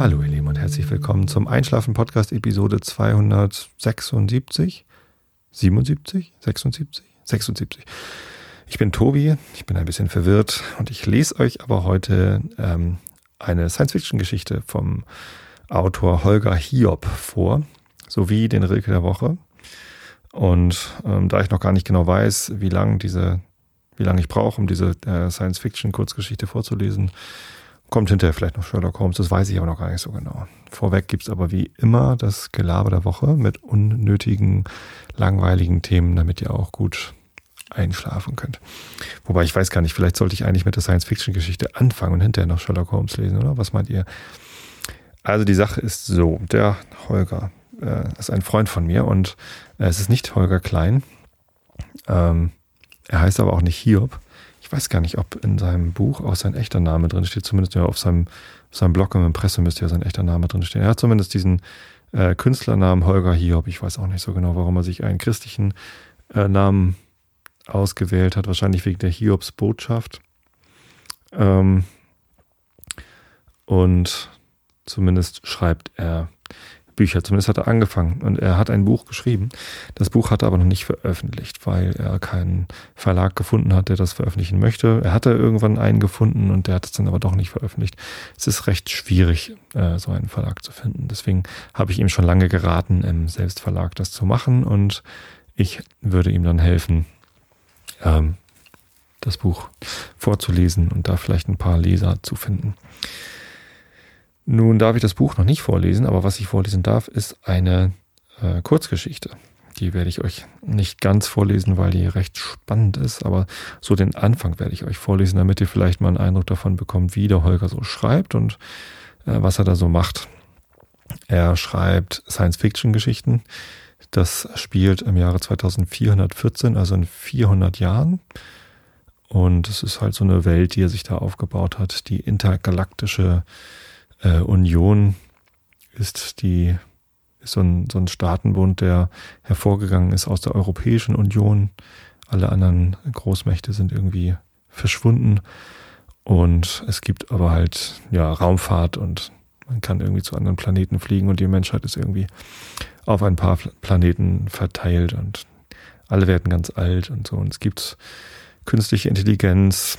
Hallo ihr Lieben und herzlich willkommen zum Einschlafen Podcast Episode 276, 77, 76, 76. Ich bin Tobi, ich bin ein bisschen verwirrt und ich lese euch aber heute ähm, eine Science-Fiction-Geschichte vom Autor Holger Hiob vor, sowie den Rilke der Woche. Und ähm, da ich noch gar nicht genau weiß, wie lange diese, wie lange ich brauche, um diese äh, Science-Fiction-Kurzgeschichte vorzulesen, kommt hinterher vielleicht noch Sherlock Holmes. Das weiß ich aber noch gar nicht so genau. Vorweg gibt's aber wie immer das Gelaber der Woche mit unnötigen, langweiligen Themen, damit ihr auch gut einschlafen könnt. Wobei ich weiß gar nicht, vielleicht sollte ich eigentlich mit der Science-Fiction-Geschichte anfangen und hinterher noch Sherlock Holmes lesen, oder? Was meint ihr? Also die Sache ist so, der Holger äh, ist ein Freund von mir und äh, es ist nicht Holger Klein. Ähm, er heißt aber auch nicht Hiob. Ich weiß gar nicht, ob in seinem Buch auch sein echter Name drin steht. Zumindest ja auf seinem, seinem Blog im Impressum müsste ja sein echter Name drin stehen. Er hat zumindest diesen äh, Künstlernamen Holger Hiob. Ich weiß auch nicht so genau, warum er sich einen christlichen äh, Namen ausgewählt hat. Wahrscheinlich wegen der Hiobs Botschaft. Ähm, und Zumindest schreibt er Bücher, zumindest hat er angefangen und er hat ein Buch geschrieben. Das Buch hat er aber noch nicht veröffentlicht, weil er keinen Verlag gefunden hat, der das veröffentlichen möchte. Er hatte irgendwann einen gefunden und der hat es dann aber doch nicht veröffentlicht. Es ist recht schwierig, äh, so einen Verlag zu finden. Deswegen habe ich ihm schon lange geraten, im Selbstverlag das zu machen und ich würde ihm dann helfen, ähm, das Buch vorzulesen und da vielleicht ein paar Leser zu finden. Nun darf ich das Buch noch nicht vorlesen, aber was ich vorlesen darf, ist eine äh, Kurzgeschichte. Die werde ich euch nicht ganz vorlesen, weil die recht spannend ist, aber so den Anfang werde ich euch vorlesen, damit ihr vielleicht mal einen Eindruck davon bekommt, wie der Holger so schreibt und äh, was er da so macht. Er schreibt Science-Fiction-Geschichten. Das spielt im Jahre 2414, also in 400 Jahren. Und es ist halt so eine Welt, die er sich da aufgebaut hat, die intergalaktische äh, Union ist die ist so ein, so ein Staatenbund, der hervorgegangen ist aus der Europäischen Union. Alle anderen Großmächte sind irgendwie verschwunden. Und es gibt aber halt ja Raumfahrt und man kann irgendwie zu anderen Planeten fliegen und die Menschheit ist irgendwie auf ein paar Planeten verteilt und alle werden ganz alt und so. Und es gibt künstliche Intelligenz,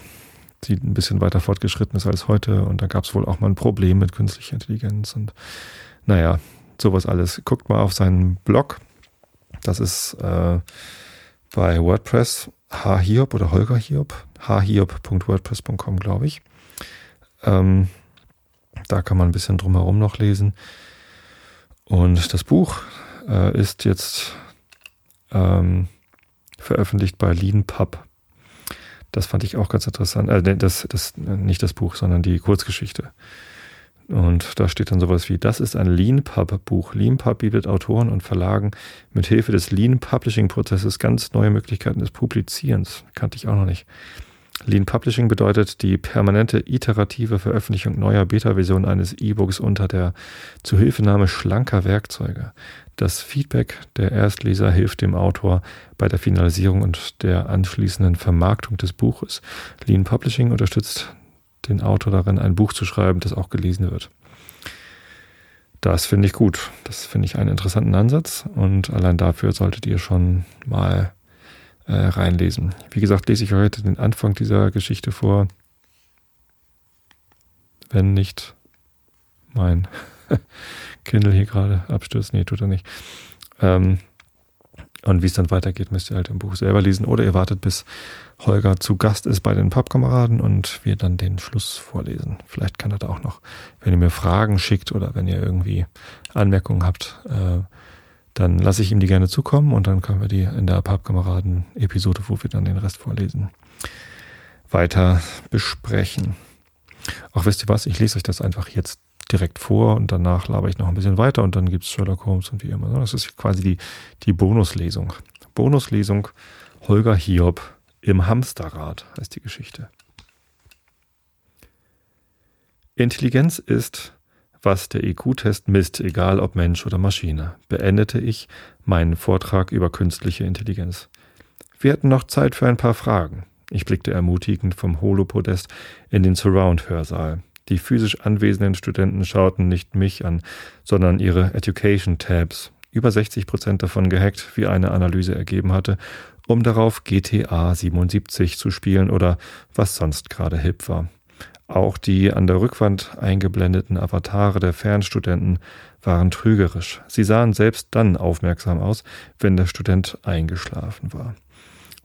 die ein bisschen weiter fortgeschritten ist als heute. Und da gab es wohl auch mal ein Problem mit künstlicher Intelligenz. Und naja, sowas alles. Guckt mal auf seinen Blog. Das ist äh, bei WordPress hhiob oder Holger Hiob. hhiob.wordpress.com, glaube ich. Ähm, da kann man ein bisschen drumherum noch lesen. Und das Buch äh, ist jetzt ähm, veröffentlicht bei LeanPub. Das fand ich auch ganz interessant. Äh, das, das, nicht das Buch, sondern die Kurzgeschichte. Und da steht dann sowas wie, das ist ein Lean-Pub-Buch. Lean-Pub bietet Autoren und Verlagen mit Hilfe des Lean-Publishing-Prozesses ganz neue Möglichkeiten des Publizierens. Kannte ich auch noch nicht. Lean Publishing bedeutet die permanente iterative Veröffentlichung neuer Beta-Versionen eines E-Books unter der Zuhilfenahme schlanker Werkzeuge. Das Feedback der Erstleser hilft dem Autor bei der Finalisierung und der anschließenden Vermarktung des Buches. Lean Publishing unterstützt den Autor darin, ein Buch zu schreiben, das auch gelesen wird. Das finde ich gut. Das finde ich einen interessanten Ansatz und allein dafür solltet ihr schon mal äh, reinlesen. Wie gesagt, lese ich heute den Anfang dieser Geschichte vor. Wenn nicht mein Kindle hier gerade abstürzt. Nee, tut er nicht. Ähm, und wie es dann weitergeht, müsst ihr halt im Buch selber lesen. Oder ihr wartet, bis Holger zu Gast ist bei den Pappkameraden und wir dann den Schluss vorlesen. Vielleicht kann er da auch noch, wenn ihr mir Fragen schickt oder wenn ihr irgendwie Anmerkungen habt, äh, dann lasse ich ihm die gerne zukommen und dann können wir die in der Pappkameraden-Episode, wo wir dann den Rest vorlesen, weiter besprechen. Auch wisst ihr was, ich lese euch das einfach jetzt direkt vor und danach laber ich noch ein bisschen weiter und dann gibt es Sherlock Holmes und wie immer. Das ist quasi die, die Bonuslesung. Bonuslesung Holger Hiob im Hamsterrad heißt die Geschichte. Intelligenz ist was der IQ-Test misst, egal ob Mensch oder Maschine, beendete ich meinen Vortrag über künstliche Intelligenz. Wir hatten noch Zeit für ein paar Fragen. Ich blickte ermutigend vom Holopodest in den Surround-Hörsaal. Die physisch anwesenden Studenten schauten nicht mich an, sondern ihre Education Tabs, über 60 Prozent davon gehackt, wie eine Analyse ergeben hatte, um darauf GTA 77 zu spielen oder was sonst gerade hip war. Auch die an der Rückwand eingeblendeten Avatare der Fernstudenten waren trügerisch. Sie sahen selbst dann aufmerksam aus, wenn der Student eingeschlafen war.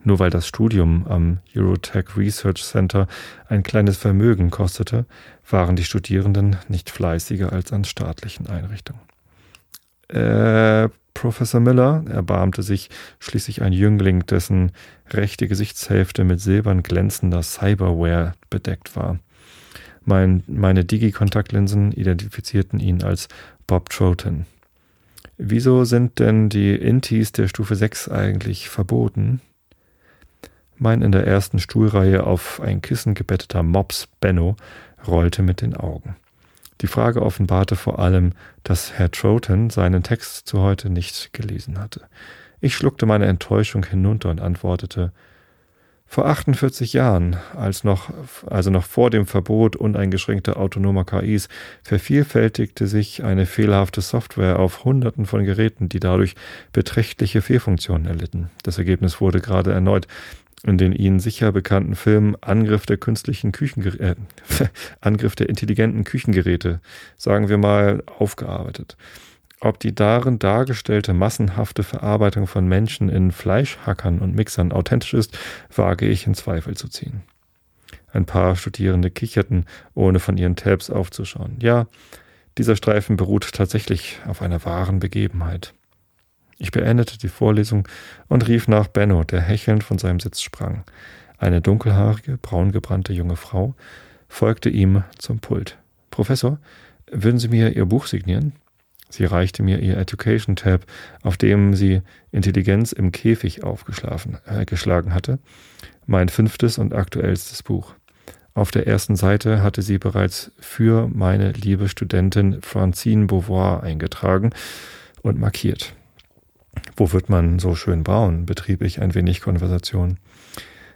Nur weil das Studium am Eurotech Research Center ein kleines Vermögen kostete, waren die Studierenden nicht fleißiger als an staatlichen Einrichtungen. Äh, Professor Miller erbarmte sich schließlich ein Jüngling, dessen rechte Gesichtshälfte mit silbern glänzender Cyberware bedeckt war. Mein, meine Digi-Kontaktlinsen identifizierten ihn als Bob Troughton. Wieso sind denn die Intis der Stufe 6 eigentlich verboten? Mein in der ersten Stuhlreihe auf ein Kissen gebetteter Mops Benno rollte mit den Augen. Die Frage offenbarte vor allem, dass Herr Troughton seinen Text zu heute nicht gelesen hatte. Ich schluckte meine Enttäuschung hinunter und antwortete, vor 48 Jahren, als noch, also noch vor dem Verbot uneingeschränkter autonomer KIs, vervielfältigte sich eine fehlerhafte Software auf Hunderten von Geräten, die dadurch beträchtliche Fehlfunktionen erlitten. Das Ergebnis wurde gerade erneut in den Ihnen sicher bekannten Filmen Angriff der künstlichen Küchengeräte, äh, Angriff der intelligenten Küchengeräte, sagen wir mal, aufgearbeitet. Ob die darin dargestellte massenhafte Verarbeitung von Menschen in Fleischhackern und Mixern authentisch ist, wage ich in Zweifel zu ziehen. Ein paar Studierende kicherten, ohne von ihren Tabs aufzuschauen. Ja, dieser Streifen beruht tatsächlich auf einer wahren Begebenheit. Ich beendete die Vorlesung und rief nach Benno, der hechelnd von seinem Sitz sprang. Eine dunkelhaarige, braungebrannte junge Frau folgte ihm zum Pult. Professor, würden Sie mir Ihr Buch signieren? Sie reichte mir ihr Education Tab, auf dem sie Intelligenz im Käfig aufgeschlagen äh, hatte, mein fünftes und aktuellstes Buch. Auf der ersten Seite hatte sie bereits für meine liebe Studentin Francine Beauvoir eingetragen und markiert. Wo wird man so schön bauen? betrieb ich ein wenig Konversation.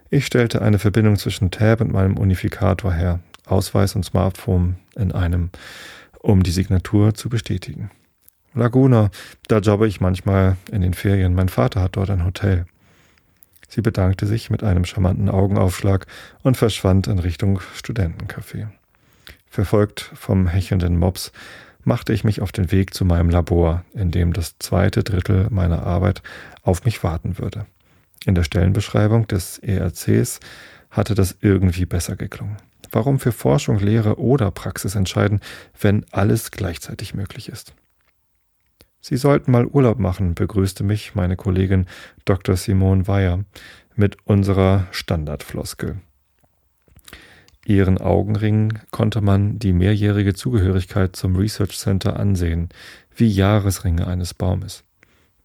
Ich stellte eine Verbindung zwischen Tab und meinem Unifikator her, Ausweis und Smartphone in einem, um die Signatur zu bestätigen. Laguna, da jobbe ich manchmal in den Ferien. Mein Vater hat dort ein Hotel. Sie bedankte sich mit einem charmanten Augenaufschlag und verschwand in Richtung Studentencafé. Verfolgt vom hechelnden Mops machte ich mich auf den Weg zu meinem Labor, in dem das zweite Drittel meiner Arbeit auf mich warten würde. In der Stellenbeschreibung des ERCs hatte das irgendwie besser geklungen. Warum für Forschung, Lehre oder Praxis entscheiden, wenn alles gleichzeitig möglich ist? Sie sollten mal Urlaub machen, begrüßte mich meine Kollegin Dr. Simone Weyer mit unserer Standardfloskel. Ihren Augenringen konnte man die mehrjährige Zugehörigkeit zum Research Center ansehen, wie Jahresringe eines Baumes.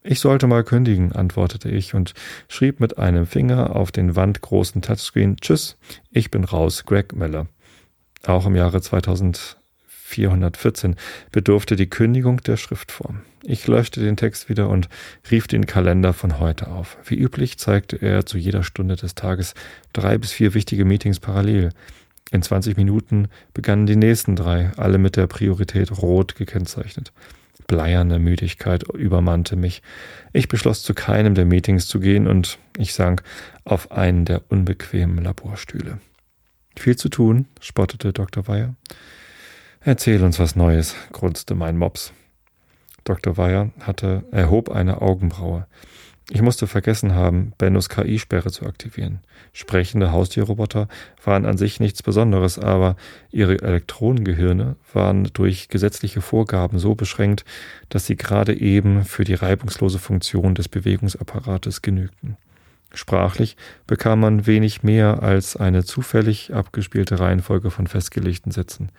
Ich sollte mal kündigen, antwortete ich und schrieb mit einem Finger auf den wandgroßen Touchscreen Tschüss, ich bin raus, Greg Miller. Auch im Jahre 2414 bedurfte die Kündigung der Schriftform. Ich löschte den Text wieder und rief den Kalender von heute auf. Wie üblich zeigte er zu jeder Stunde des Tages drei bis vier wichtige Meetings parallel. In 20 Minuten begannen die nächsten drei, alle mit der Priorität rot gekennzeichnet. Bleierne Müdigkeit übermannte mich. Ich beschloss, zu keinem der Meetings zu gehen und ich sank auf einen der unbequemen Laborstühle. Viel zu tun, spottete Dr. Weyer. Erzähl uns was Neues, grunzte mein Mops. Dr. Weyer hatte, erhob eine Augenbraue. Ich musste vergessen haben, Bennos KI-Sperre zu aktivieren. Sprechende Haustierroboter waren an sich nichts Besonderes, aber ihre Elektronengehirne waren durch gesetzliche Vorgaben so beschränkt, dass sie gerade eben für die reibungslose Funktion des Bewegungsapparates genügten. Sprachlich bekam man wenig mehr als eine zufällig abgespielte Reihenfolge von festgelegten Sätzen.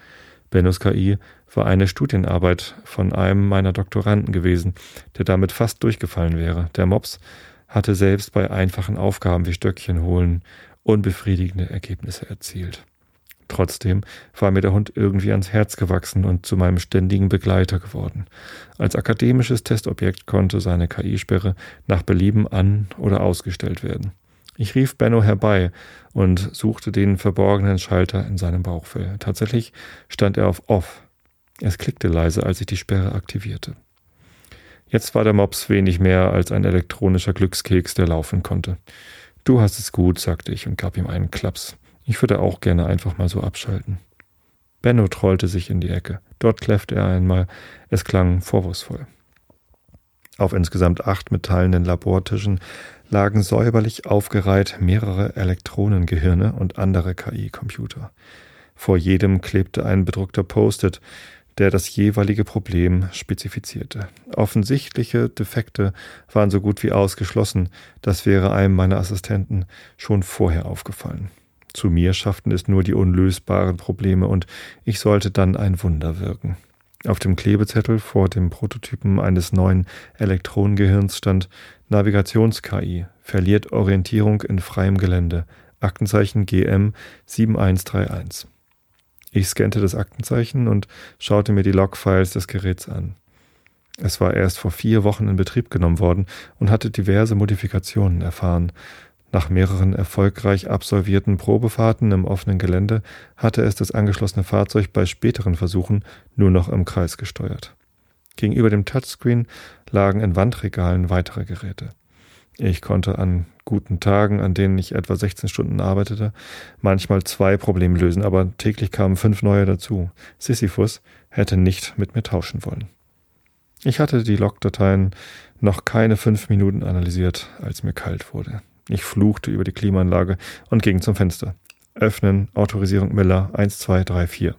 Bennos KI war eine Studienarbeit von einem meiner Doktoranden gewesen, der damit fast durchgefallen wäre. Der Mops hatte selbst bei einfachen Aufgaben wie Stöckchen holen unbefriedigende Ergebnisse erzielt. Trotzdem war mir der Hund irgendwie ans Herz gewachsen und zu meinem ständigen Begleiter geworden. Als akademisches Testobjekt konnte seine KI-Sperre nach Belieben an- oder ausgestellt werden. Ich rief Benno herbei und suchte den verborgenen Schalter in seinem Bauchfell. Tatsächlich stand er auf Off. Es klickte leise, als ich die Sperre aktivierte. Jetzt war der Mops wenig mehr als ein elektronischer Glückskeks, der laufen konnte. Du hast es gut, sagte ich und gab ihm einen Klaps. Ich würde auch gerne einfach mal so abschalten. Benno trollte sich in die Ecke. Dort kläffte er einmal. Es klang vorwurfsvoll. Auf insgesamt acht metallenen Labortischen lagen säuberlich aufgereiht mehrere Elektronengehirne und andere KI-Computer. Vor jedem klebte ein bedruckter Post-it, der das jeweilige Problem spezifizierte. Offensichtliche Defekte waren so gut wie ausgeschlossen, das wäre einem meiner Assistenten schon vorher aufgefallen. Zu mir schafften es nur die unlösbaren Probleme und ich sollte dann ein Wunder wirken. Auf dem Klebezettel vor dem Prototypen eines neuen Elektronengehirns stand Navigations-KI, verliert Orientierung in freiem Gelände, Aktenzeichen GM 7131. Ich scannte das Aktenzeichen und schaute mir die Logfiles des Geräts an. Es war erst vor vier Wochen in Betrieb genommen worden und hatte diverse Modifikationen erfahren. Nach mehreren erfolgreich absolvierten Probefahrten im offenen Gelände hatte es das angeschlossene Fahrzeug bei späteren Versuchen nur noch im Kreis gesteuert. Gegenüber dem Touchscreen lagen in Wandregalen weitere Geräte. Ich konnte an guten Tagen, an denen ich etwa 16 Stunden arbeitete, manchmal zwei Probleme lösen, aber täglich kamen fünf neue dazu. Sisyphus hätte nicht mit mir tauschen wollen. Ich hatte die Logdateien noch keine fünf Minuten analysiert, als mir kalt wurde. Ich fluchte über die Klimaanlage und ging zum Fenster. Öffnen, Autorisierung Miller 1234.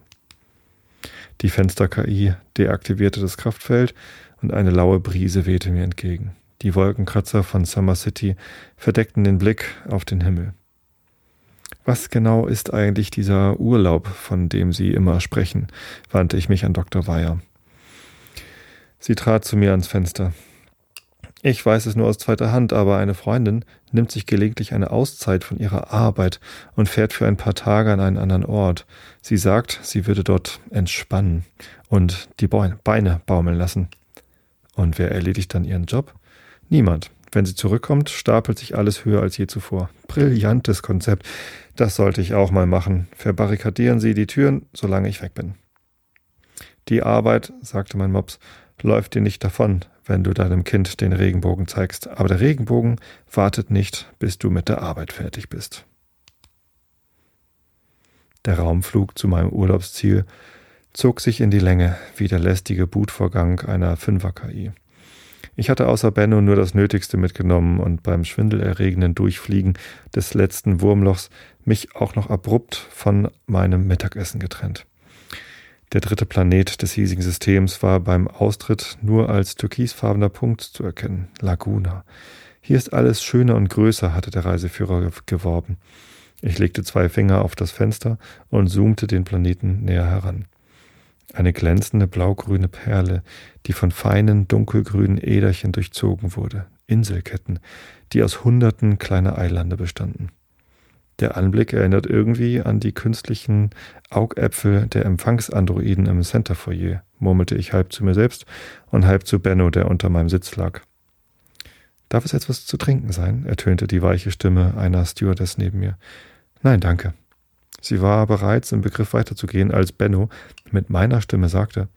Die Fenster-KI deaktivierte das Kraftfeld und eine laue Brise wehte mir entgegen. Die Wolkenkratzer von Summer City verdeckten den Blick auf den Himmel. Was genau ist eigentlich dieser Urlaub, von dem Sie immer sprechen? wandte ich mich an Dr. Weyer. Sie trat zu mir ans Fenster. Ich weiß es nur aus zweiter Hand, aber eine Freundin nimmt sich gelegentlich eine Auszeit von ihrer Arbeit und fährt für ein paar Tage an einen anderen Ort. Sie sagt, sie würde dort entspannen und die Beine baumeln lassen. Und wer erledigt dann ihren Job? Niemand. Wenn sie zurückkommt, stapelt sich alles höher als je zuvor. Brillantes Konzept. Das sollte ich auch mal machen. Verbarrikadieren Sie die Türen, solange ich weg bin. Die Arbeit, sagte mein Mops, läuft dir nicht davon, wenn du deinem Kind den Regenbogen zeigst, aber der Regenbogen wartet nicht, bis du mit der Arbeit fertig bist. Der Raumflug zu meinem Urlaubsziel zog sich in die Länge wie der lästige Bootvorgang einer Fünfer-KI. Ich hatte außer Benno nur das Nötigste mitgenommen und beim schwindelerregenden Durchfliegen des letzten Wurmlochs mich auch noch abrupt von meinem Mittagessen getrennt. Der dritte Planet des hiesigen Systems war beim Austritt nur als türkisfarbener Punkt zu erkennen, Laguna. Hier ist alles schöner und größer, hatte der Reiseführer geworben. Ich legte zwei Finger auf das Fenster und zoomte den Planeten näher heran. Eine glänzende blaugrüne Perle, die von feinen dunkelgrünen Äderchen durchzogen wurde, Inselketten, die aus Hunderten kleiner Eilande bestanden. Der Anblick erinnert irgendwie an die künstlichen Augäpfel der Empfangsandroiden im Centerfoyer, murmelte ich halb zu mir selbst und halb zu Benno, der unter meinem Sitz lag. Darf es etwas zu trinken sein? ertönte die weiche Stimme einer Stewardess neben mir. Nein, danke. Sie war bereits im Begriff weiterzugehen, als Benno mit meiner Stimme sagte: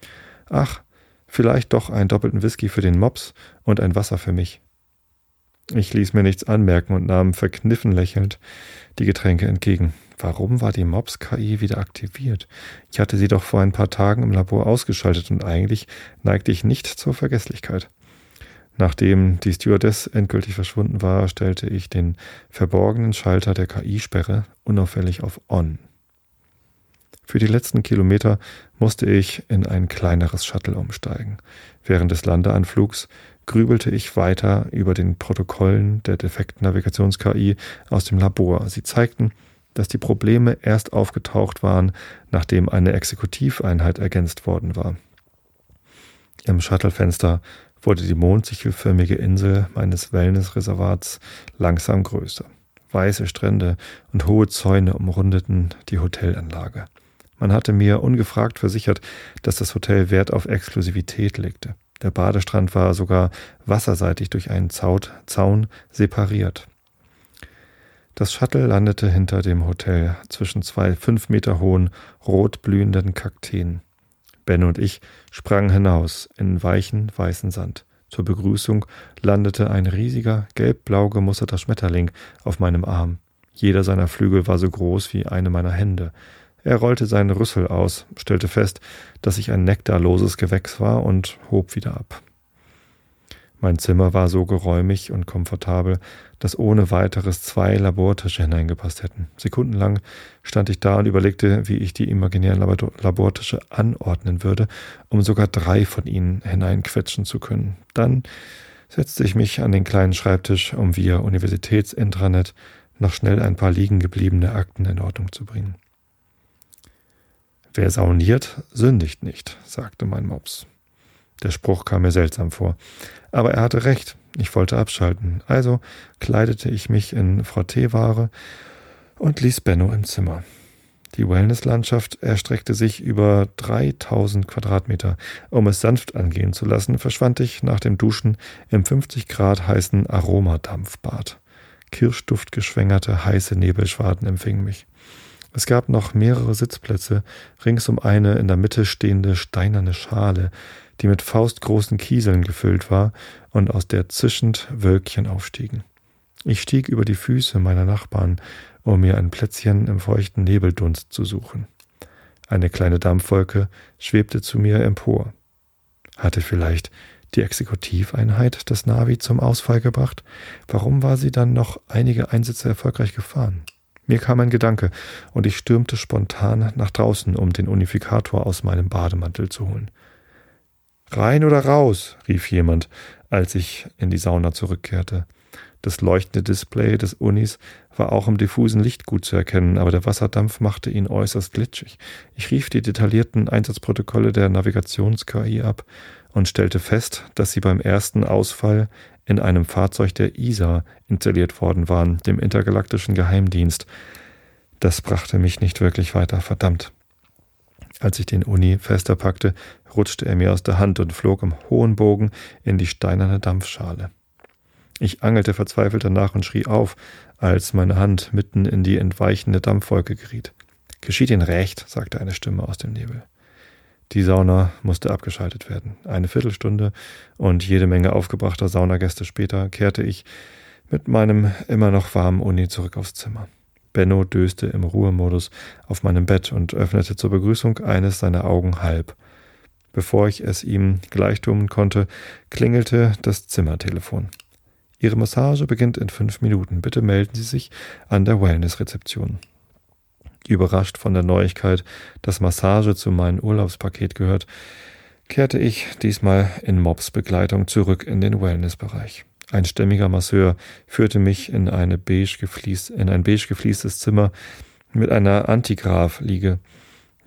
Ach, vielleicht doch einen doppelten Whisky für den Mops und ein Wasser für mich. Ich ließ mir nichts anmerken und nahm verkniffen lächelnd die Getränke entgegen. Warum war die Mops-KI wieder aktiviert? Ich hatte sie doch vor ein paar Tagen im Labor ausgeschaltet und eigentlich neigte ich nicht zur Vergesslichkeit. Nachdem die Stewardess endgültig verschwunden war, stellte ich den verborgenen Schalter der KI-Sperre unauffällig auf On. Für die letzten Kilometer musste ich in ein kleineres Shuttle umsteigen. Während des Landeanflugs grübelte ich weiter über den Protokollen der defekten Navigations-KI aus dem Labor. Sie zeigten, dass die Probleme erst aufgetaucht waren, nachdem eine Exekutiveinheit ergänzt worden war. Im Shuttlefenster wurde die mondsichelförmige Insel meines Wellnessreservats langsam größer. Weiße Strände und hohe Zäune umrundeten die Hotelanlage. Man hatte mir ungefragt versichert, dass das Hotel Wert auf Exklusivität legte. Der Badestrand war sogar wasserseitig durch einen Zaun separiert. Das Shuttle landete hinter dem Hotel zwischen zwei fünf Meter hohen, rot blühenden Kakteen. Ben und ich sprangen hinaus in weichen, weißen Sand. Zur Begrüßung landete ein riesiger, gelb-blau gemusterter Schmetterling auf meinem Arm. Jeder seiner Flügel war so groß wie eine meiner Hände. Er rollte seinen Rüssel aus, stellte fest, dass ich ein nektarloses Gewächs war und hob wieder ab. Mein Zimmer war so geräumig und komfortabel, dass ohne weiteres zwei Labortische hineingepasst hätten. Sekundenlang stand ich da und überlegte, wie ich die imaginären Labortische anordnen würde, um sogar drei von ihnen hineinquetschen zu können. Dann setzte ich mich an den kleinen Schreibtisch, um via Universitätsintranet noch schnell ein paar liegen gebliebene Akten in Ordnung zu bringen. Wer sauniert, sündigt nicht, sagte mein Mops. Der Spruch kam mir seltsam vor. Aber er hatte recht. Ich wollte abschalten. Also kleidete ich mich in Frotteeware und ließ Benno im Zimmer. Die Wellnesslandschaft erstreckte sich über 3000 Quadratmeter. Um es sanft angehen zu lassen, verschwand ich nach dem Duschen im 50 Grad heißen Aromadampfbad. Kirschduftgeschwängerte heiße Nebelschwaden empfingen mich. Es gab noch mehrere Sitzplätze, rings um eine in der Mitte stehende steinerne Schale, die mit faustgroßen Kieseln gefüllt war und aus der zischend Wölkchen aufstiegen. Ich stieg über die Füße meiner Nachbarn, um mir ein Plätzchen im feuchten Nebeldunst zu suchen. Eine kleine Dampfwolke schwebte zu mir empor. Hatte vielleicht die Exekutiveinheit das Navi zum Ausfall gebracht? Warum war sie dann noch einige Einsätze erfolgreich gefahren? Mir kam ein Gedanke, und ich stürmte spontan nach draußen, um den Unifikator aus meinem Bademantel zu holen. Rein oder raus? rief jemand, als ich in die Sauna zurückkehrte. Das leuchtende Display des Unis war auch im diffusen Licht gut zu erkennen, aber der Wasserdampf machte ihn äußerst glitschig. Ich rief die detaillierten Einsatzprotokolle der Navigations-KI ab und stellte fest, dass sie beim ersten Ausfall in einem Fahrzeug der ISA installiert worden waren, dem intergalaktischen Geheimdienst. Das brachte mich nicht wirklich weiter, verdammt. Als ich den Uni fester packte, rutschte er mir aus der Hand und flog im hohen Bogen in die steinerne Dampfschale. Ich angelte verzweifelt danach und schrie auf, als meine Hand mitten in die entweichende Dampfwolke geriet. Geschieht Ihnen recht, sagte eine Stimme aus dem Nebel. Die Sauna musste abgeschaltet werden. Eine Viertelstunde und jede Menge aufgebrachter Saunagäste später kehrte ich mit meinem immer noch warmen Uni zurück aufs Zimmer. Benno döste im Ruhemodus auf meinem Bett und öffnete zur Begrüßung eines seiner Augen halb. Bevor ich es ihm gleichtun konnte, klingelte das Zimmertelefon. Ihre Massage beginnt in fünf Minuten. Bitte melden Sie sich an der Wellness-Rezeption. Überrascht von der Neuigkeit, dass Massage zu meinem Urlaubspaket gehört, kehrte ich diesmal in Mobs Begleitung zurück in den Wellness-Bereich. Ein stämmiger Masseur führte mich in, eine beige geflies, in ein beige gefliestes Zimmer mit einer Antigraph-Liege,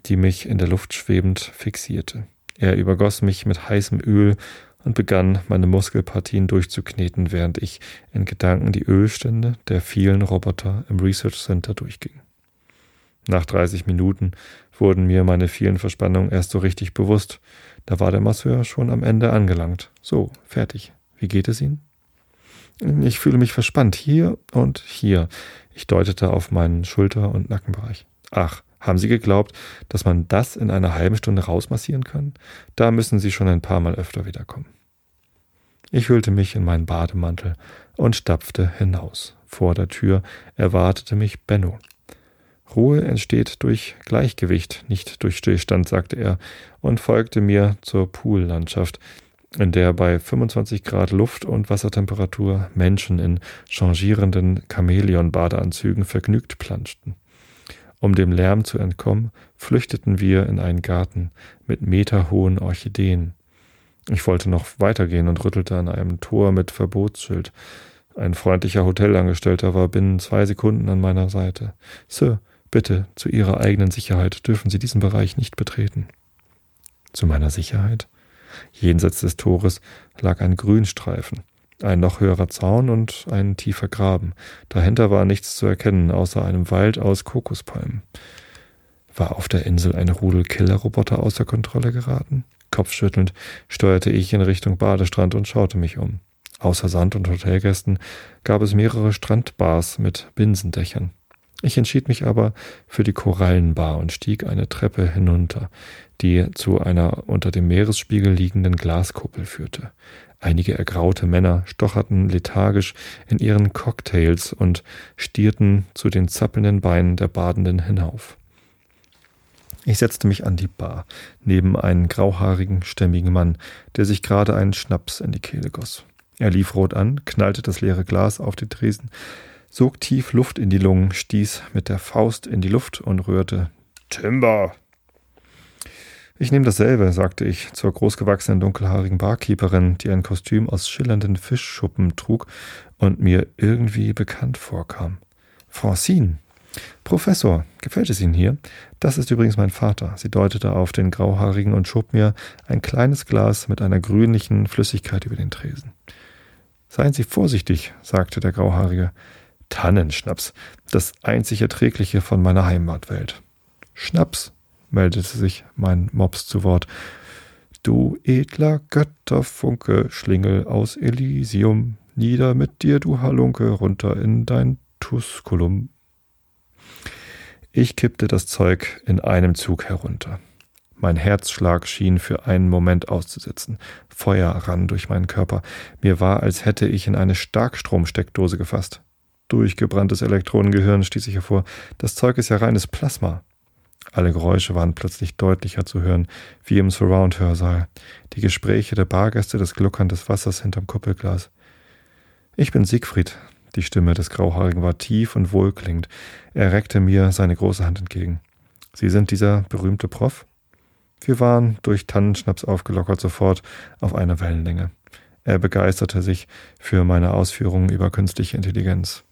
die mich in der Luft schwebend fixierte. Er übergoss mich mit heißem Öl und begann, meine Muskelpartien durchzukneten, während ich in Gedanken die Ölstände der vielen Roboter im Research Center durchging. Nach 30 Minuten wurden mir meine vielen Verspannungen erst so richtig bewusst. Da war der Masseur schon am Ende angelangt. So, fertig. Wie geht es Ihnen? Ich fühle mich verspannt hier und hier. Ich deutete auf meinen Schulter- und Nackenbereich. Ach, haben Sie geglaubt, dass man das in einer halben Stunde rausmassieren kann? Da müssen Sie schon ein paar Mal öfter wiederkommen. Ich hüllte mich in meinen Bademantel und stapfte hinaus. Vor der Tür erwartete mich Benno. Ruhe entsteht durch Gleichgewicht, nicht durch Stillstand, sagte er und folgte mir zur Poollandschaft, in der bei 25 Grad Luft- und Wassertemperatur Menschen in changierenden Chamäleon-Badeanzügen vergnügt planschten. Um dem Lärm zu entkommen, flüchteten wir in einen Garten mit meterhohen Orchideen. Ich wollte noch weitergehen und rüttelte an einem Tor mit Verbotsschild. Ein freundlicher Hotelangestellter war binnen zwei Sekunden an meiner Seite. Sir, bitte, zu Ihrer eigenen Sicherheit dürfen Sie diesen Bereich nicht betreten. Zu meiner Sicherheit? Jenseits des Tores lag ein Grünstreifen. Ein noch höherer Zaun und ein tiefer Graben. Dahinter war nichts zu erkennen, außer einem Wald aus Kokospalmen. War auf der Insel ein Rudel Killerroboter außer Kontrolle geraten? Kopfschüttelnd steuerte ich in Richtung Badestrand und schaute mich um. Außer Sand- und Hotelgästen gab es mehrere Strandbars mit Binsendächern. Ich entschied mich aber für die Korallenbar und stieg eine Treppe hinunter, die zu einer unter dem Meeresspiegel liegenden Glaskuppel führte. Einige ergraute Männer stocherten lethargisch in ihren Cocktails und stierten zu den zappelnden Beinen der Badenden hinauf. Ich setzte mich an die Bar, neben einen grauhaarigen, stämmigen Mann, der sich gerade einen Schnaps in die Kehle goss. Er lief rot an, knallte das leere Glas auf den Tresen, sog tief Luft in die Lungen, stieß mit der Faust in die Luft und rührte Timber. Ich nehme dasselbe, sagte ich zur großgewachsenen dunkelhaarigen Barkeeperin, die ein Kostüm aus schillernden Fischschuppen trug und mir irgendwie bekannt vorkam. Francine. Professor, gefällt es Ihnen hier? Das ist übrigens mein Vater. Sie deutete auf den Grauhaarigen und schob mir ein kleines Glas mit einer grünlichen Flüssigkeit über den Tresen. Seien Sie vorsichtig, sagte der Grauhaarige. Tannenschnaps, das einzig Erträgliche von meiner Heimatwelt. Schnaps, meldete sich mein Mops zu Wort. Du edler Götterfunke, Schlingel aus Elysium, nieder mit dir, du Halunke, runter in dein Tuskulum. Ich kippte das Zeug in einem Zug herunter. Mein Herzschlag schien für einen Moment auszusetzen. Feuer rann durch meinen Körper. Mir war, als hätte ich in eine Starkstromsteckdose gefasst. Durchgebranntes Elektronengehirn stieß ich hervor. Das Zeug ist ja reines Plasma. Alle Geräusche waren plötzlich deutlicher zu hören, wie im Surround-Hörsaal. Die Gespräche der Bargäste, das Gluckern des Wassers hinterm Kuppelglas. Ich bin Siegfried. Die Stimme des Grauhaarigen war tief und wohlklingend. Er reckte mir seine große Hand entgegen. Sie sind dieser berühmte Prof? Wir waren durch Tannenschnaps aufgelockert sofort auf einer Wellenlänge. Er begeisterte sich für meine Ausführungen über künstliche Intelligenz.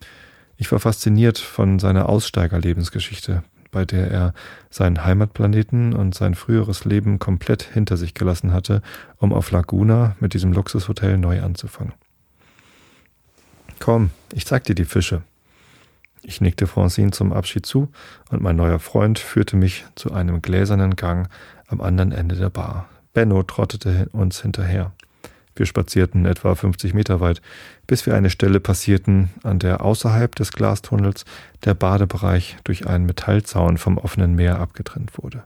Ich war fasziniert von seiner Aussteigerlebensgeschichte, bei der er seinen Heimatplaneten und sein früheres Leben komplett hinter sich gelassen hatte, um auf Laguna mit diesem Luxushotel neu anzufangen. Komm, ich zeig dir die Fische. Ich nickte Francine zum Abschied zu und mein neuer Freund führte mich zu einem gläsernen Gang am anderen Ende der Bar. Benno trottete uns hinterher. Wir spazierten etwa 50 Meter weit, bis wir eine Stelle passierten, an der außerhalb des Glastunnels der Badebereich durch einen Metallzaun vom offenen Meer abgetrennt wurde.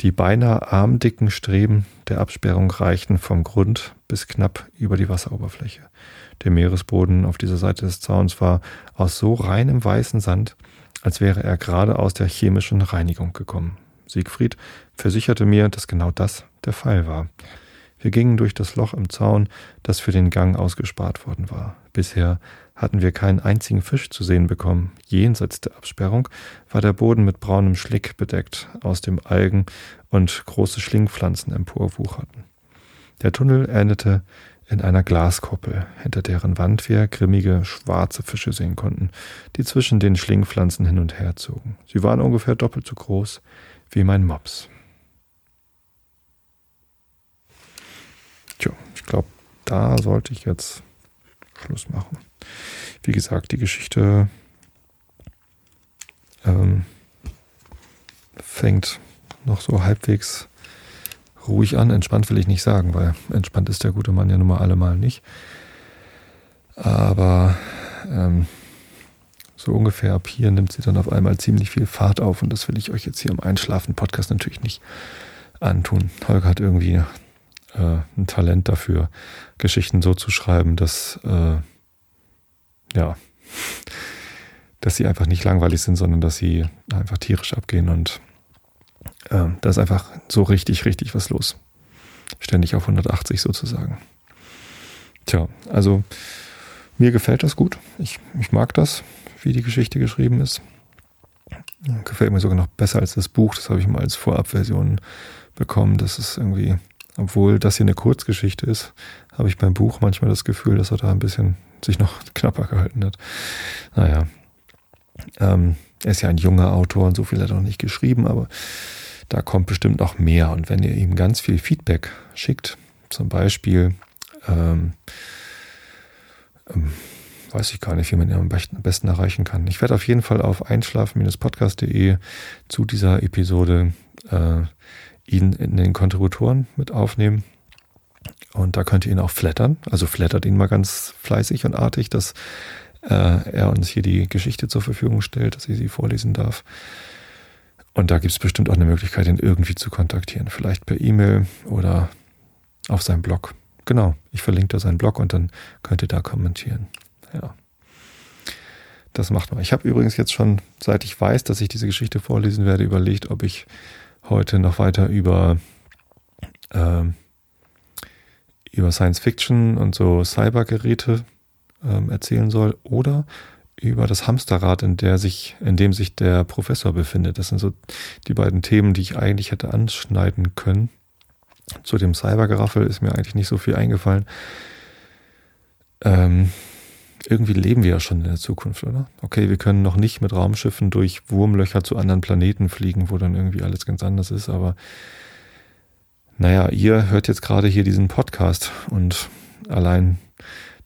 Die beinahe armdicken Streben der Absperrung reichten vom Grund bis knapp über die Wasseroberfläche. Der Meeresboden auf dieser Seite des Zauns war aus so reinem weißen Sand, als wäre er gerade aus der chemischen Reinigung gekommen. Siegfried versicherte mir, dass genau das der Fall war. Wir gingen durch das Loch im Zaun, das für den Gang ausgespart worden war. Bisher hatten wir keinen einzigen Fisch zu sehen bekommen. Jenseits der Absperrung war der Boden mit braunem Schlick bedeckt, aus dem Algen und große Schlingpflanzen emporwucherten. Der Tunnel endete in einer Glaskuppel, hinter deren Wand wir grimmige schwarze Fische sehen konnten, die zwischen den Schlingpflanzen hin und her zogen. Sie waren ungefähr doppelt so groß wie mein Mops. Tja, ich glaube, da sollte ich jetzt Schluss machen. Wie gesagt, die Geschichte ähm, fängt noch so halbwegs ruhig an. Entspannt will ich nicht sagen, weil entspannt ist der gute Mann ja nun mal allemal nicht. Aber ähm, so ungefähr ab hier nimmt sie dann auf einmal ziemlich viel Fahrt auf und das will ich euch jetzt hier im Einschlafen-Podcast natürlich nicht antun. Holger hat irgendwie äh, ein Talent dafür, Geschichten so zu schreiben, dass äh, ja, dass sie einfach nicht langweilig sind, sondern dass sie einfach tierisch abgehen und äh, da ist einfach so richtig, richtig was los. Ständig auf 180 sozusagen. Tja, also mir gefällt das gut. Ich, ich mag das, wie die Geschichte geschrieben ist. Gefällt mir sogar noch besser als das Buch. Das habe ich mal als Vorabversion bekommen. Das ist irgendwie obwohl das hier eine Kurzgeschichte ist, habe ich beim Buch manchmal das Gefühl, dass er da ein bisschen sich noch knapper gehalten hat. Naja. Ähm, er ist ja ein junger Autor und so viel hat er noch nicht geschrieben, aber da kommt bestimmt noch mehr. Und wenn ihr ihm ganz viel Feedback schickt, zum Beispiel, ähm, ähm, weiß ich gar nicht, wie man ihn am besten erreichen kann. Ich werde auf jeden Fall auf einschlafen-podcast.de zu dieser Episode äh, ihn in den Kontributoren mit aufnehmen. Und da könnt ihr ihn auch flattern. Also flattert ihn mal ganz fleißig und artig, dass äh, er uns hier die Geschichte zur Verfügung stellt, dass ich sie vorlesen darf. Und da gibt es bestimmt auch eine Möglichkeit, ihn irgendwie zu kontaktieren. Vielleicht per E-Mail oder auf seinem Blog. Genau, ich verlinke da seinen Blog und dann könnt ihr da kommentieren. Ja. Das macht man. Ich habe übrigens jetzt schon, seit ich weiß, dass ich diese Geschichte vorlesen werde, überlegt, ob ich heute noch weiter über, äh, über Science Fiction und so Cybergeräte ähm, erzählen soll oder über das Hamsterrad, in, der sich, in dem sich der Professor befindet. Das sind so die beiden Themen, die ich eigentlich hätte anschneiden können. Zu dem Cybergeraffel ist mir eigentlich nicht so viel eingefallen. Ähm, irgendwie leben wir ja schon in der Zukunft, oder? Okay, wir können noch nicht mit Raumschiffen durch Wurmlöcher zu anderen Planeten fliegen, wo dann irgendwie alles ganz anders ist, aber naja, ihr hört jetzt gerade hier diesen Podcast und allein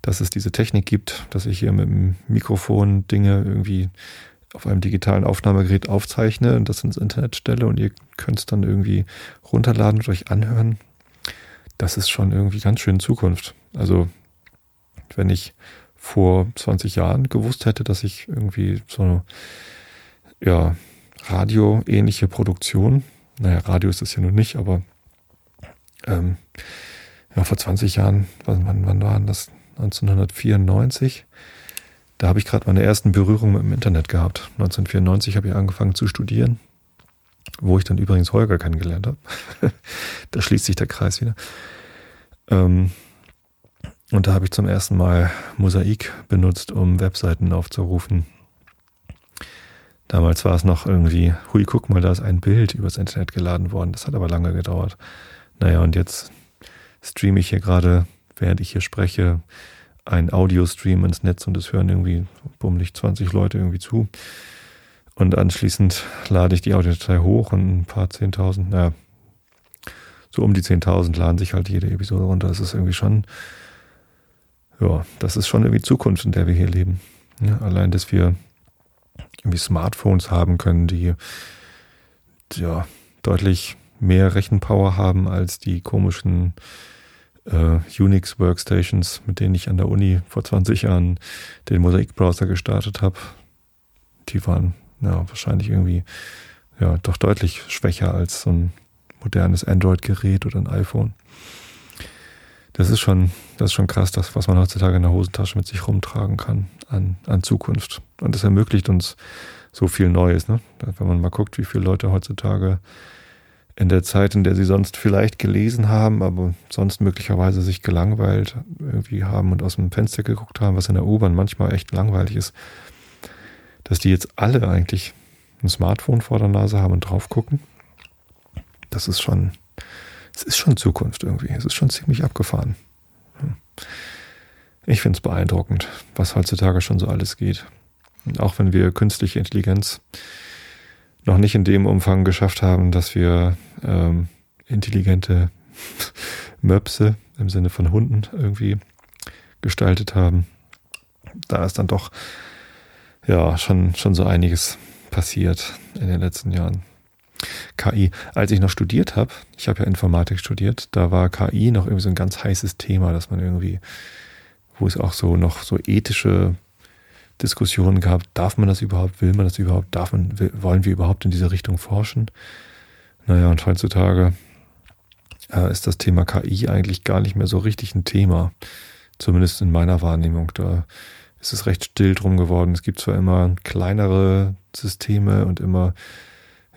dass es diese Technik gibt, dass ich hier mit dem Mikrofon Dinge irgendwie auf einem digitalen Aufnahmegerät aufzeichne und das ins Internet stelle und ihr könnt es dann irgendwie runterladen und euch anhören. Das ist schon irgendwie ganz schön Zukunft. Also, wenn ich vor 20 Jahren gewusst hätte, dass ich irgendwie so eine ja, Radio-ähnliche Produktion, naja, Radio ist es ja nun nicht, aber ähm, ja, vor 20 Jahren, wann, wann waren das? 1994. Da habe ich gerade meine ersten Berührungen mit dem Internet gehabt. 1994 habe ich angefangen zu studieren, wo ich dann übrigens Holger kennengelernt habe. da schließt sich der Kreis wieder. Ähm, und da habe ich zum ersten Mal Mosaik benutzt, um Webseiten aufzurufen. Damals war es noch irgendwie, hui, guck mal, da ist ein Bild übers Internet geladen worden. Das hat aber lange gedauert. Naja, und jetzt streame ich hier gerade während ich hier spreche, ein Audio-Stream ins Netz und es hören irgendwie bummelig 20 Leute irgendwie zu. Und anschließend lade ich die Audiodatei hoch und ein paar 10.000, naja, so um die 10.000 laden sich halt jede Episode runter. Das ist irgendwie schon, ja, das ist schon irgendwie Zukunft, in der wir hier leben. Ja, allein, dass wir irgendwie Smartphones haben können, die ja deutlich mehr Rechenpower haben als die komischen äh, Unix-Workstations, mit denen ich an der Uni vor 20 Jahren den Mosaik-Browser gestartet habe. Die waren ja, wahrscheinlich irgendwie ja, doch deutlich schwächer als so ein modernes Android-Gerät oder ein iPhone. Das ist schon, das ist schon krass, das, was man heutzutage in der Hosentasche mit sich rumtragen kann an, an Zukunft. Und das ermöglicht uns so viel Neues. Ne? Wenn man mal guckt, wie viele Leute heutzutage in der Zeit, in der sie sonst vielleicht gelesen haben, aber sonst möglicherweise sich gelangweilt irgendwie haben und aus dem Fenster geguckt haben, was in der U-Bahn manchmal echt langweilig ist, dass die jetzt alle eigentlich ein Smartphone vor der Nase haben und drauf gucken. Das ist schon, es ist schon Zukunft irgendwie. Es ist schon ziemlich abgefahren. Ich finde es beeindruckend, was heutzutage schon so alles geht. Und auch wenn wir künstliche Intelligenz noch nicht in dem Umfang geschafft haben, dass wir ähm, intelligente Möpse im Sinne von Hunden irgendwie gestaltet haben. Da ist dann doch ja schon, schon so einiges passiert in den letzten Jahren. KI. Als ich noch studiert habe, ich habe ja Informatik studiert, da war KI noch irgendwie so ein ganz heißes Thema, dass man irgendwie, wo es auch so noch so ethische Diskussionen gehabt, darf man das überhaupt, will man das überhaupt, darf man, wollen wir überhaupt in diese Richtung forschen? Naja, und heutzutage äh, ist das Thema KI eigentlich gar nicht mehr so richtig ein Thema. Zumindest in meiner Wahrnehmung. Da ist es recht still drum geworden. Es gibt zwar immer kleinere Systeme und immer,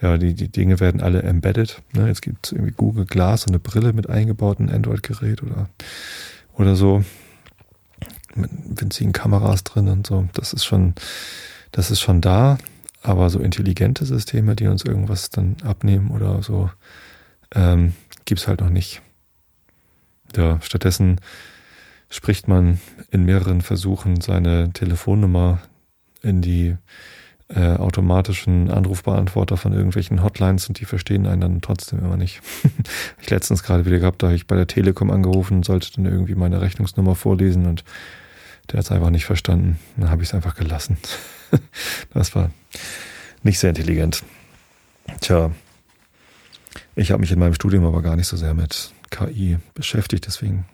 ja, die, die Dinge werden alle embedded. Ne? Jetzt gibt es irgendwie Google Glass und eine Brille mit eingebauten Android-Gerät oder, oder so mit winzigen Kameras drin und so. Das ist schon, das ist schon da. Aber so intelligente Systeme, die uns irgendwas dann abnehmen oder so, ähm, gibt es halt noch nicht. Ja, stattdessen spricht man in mehreren Versuchen seine Telefonnummer in die äh, automatischen Anrufbeantworter von irgendwelchen Hotlines und die verstehen einen dann trotzdem immer nicht. ich letztens gerade wieder gehabt, da habe ich bei der Telekom angerufen und sollte dann irgendwie meine Rechnungsnummer vorlesen und der hat es einfach nicht verstanden. Dann habe ich es einfach gelassen. das war nicht sehr intelligent. Tja, ich habe mich in meinem Studium aber gar nicht so sehr mit KI beschäftigt, deswegen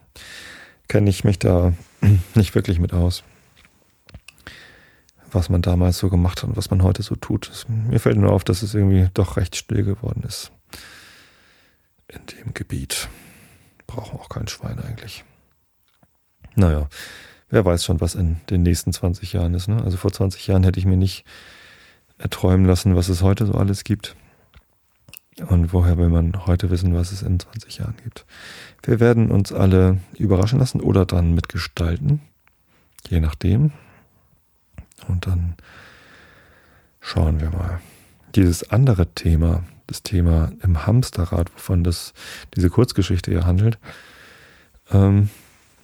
kenne ich mich da nicht wirklich mit aus, was man damals so gemacht hat und was man heute so tut. Mir fällt nur auf, dass es irgendwie doch recht still geworden ist in dem Gebiet. Brauchen auch kein Schwein eigentlich. Naja, wer weiß schon, was in den nächsten 20 Jahren ist. Ne? Also vor 20 Jahren hätte ich mir nicht erträumen lassen, was es heute so alles gibt. Und woher will man heute wissen, was es in 20 Jahren gibt? Wir werden uns alle überraschen lassen oder dann mitgestalten, je nachdem. Und dann schauen wir mal. Dieses andere Thema, das Thema im Hamsterrad, wovon das, diese Kurzgeschichte hier handelt, ähm,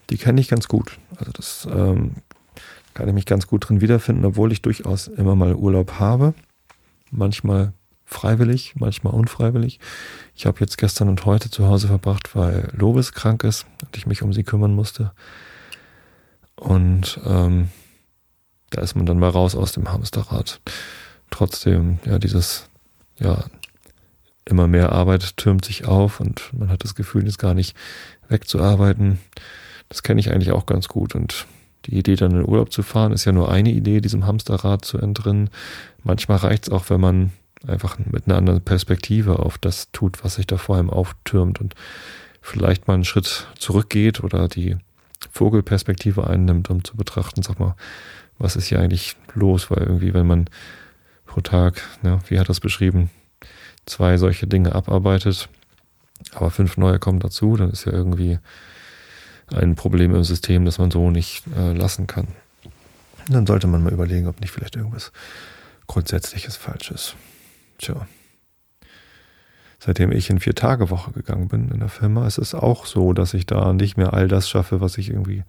die kenne ich ganz gut. Also das ähm, kann ich mich ganz gut drin wiederfinden, obwohl ich durchaus immer mal Urlaub habe. Manchmal freiwillig, manchmal unfreiwillig. Ich habe jetzt gestern und heute zu Hause verbracht, weil Lobes krank ist und ich mich um sie kümmern musste. Und ähm, da ist man dann mal raus aus dem Hamsterrad. Trotzdem, ja, dieses, ja, immer mehr Arbeit türmt sich auf und man hat das Gefühl, jetzt gar nicht wegzuarbeiten. Das kenne ich eigentlich auch ganz gut und die Idee, dann in Urlaub zu fahren, ist ja nur eine Idee, diesem Hamsterrad zu entrinnen. Manchmal reicht es auch, wenn man einfach mit einer anderen Perspektive auf das tut, was sich da vor allem auftürmt und vielleicht mal einen Schritt zurückgeht oder die Vogelperspektive einnimmt, um zu betrachten, sag mal, was ist hier eigentlich los? Weil irgendwie, wenn man pro Tag, ja, wie hat das beschrieben, zwei solche Dinge abarbeitet, aber fünf neue kommen dazu, dann ist ja irgendwie ein Problem im System, das man so nicht äh, lassen kann. Dann sollte man mal überlegen, ob nicht vielleicht irgendwas Grundsätzliches falsch ist. Tja. Seitdem ich in Vier-Tage-Woche gegangen bin in der Firma, ist es auch so, dass ich da nicht mehr all das schaffe, was ich irgendwie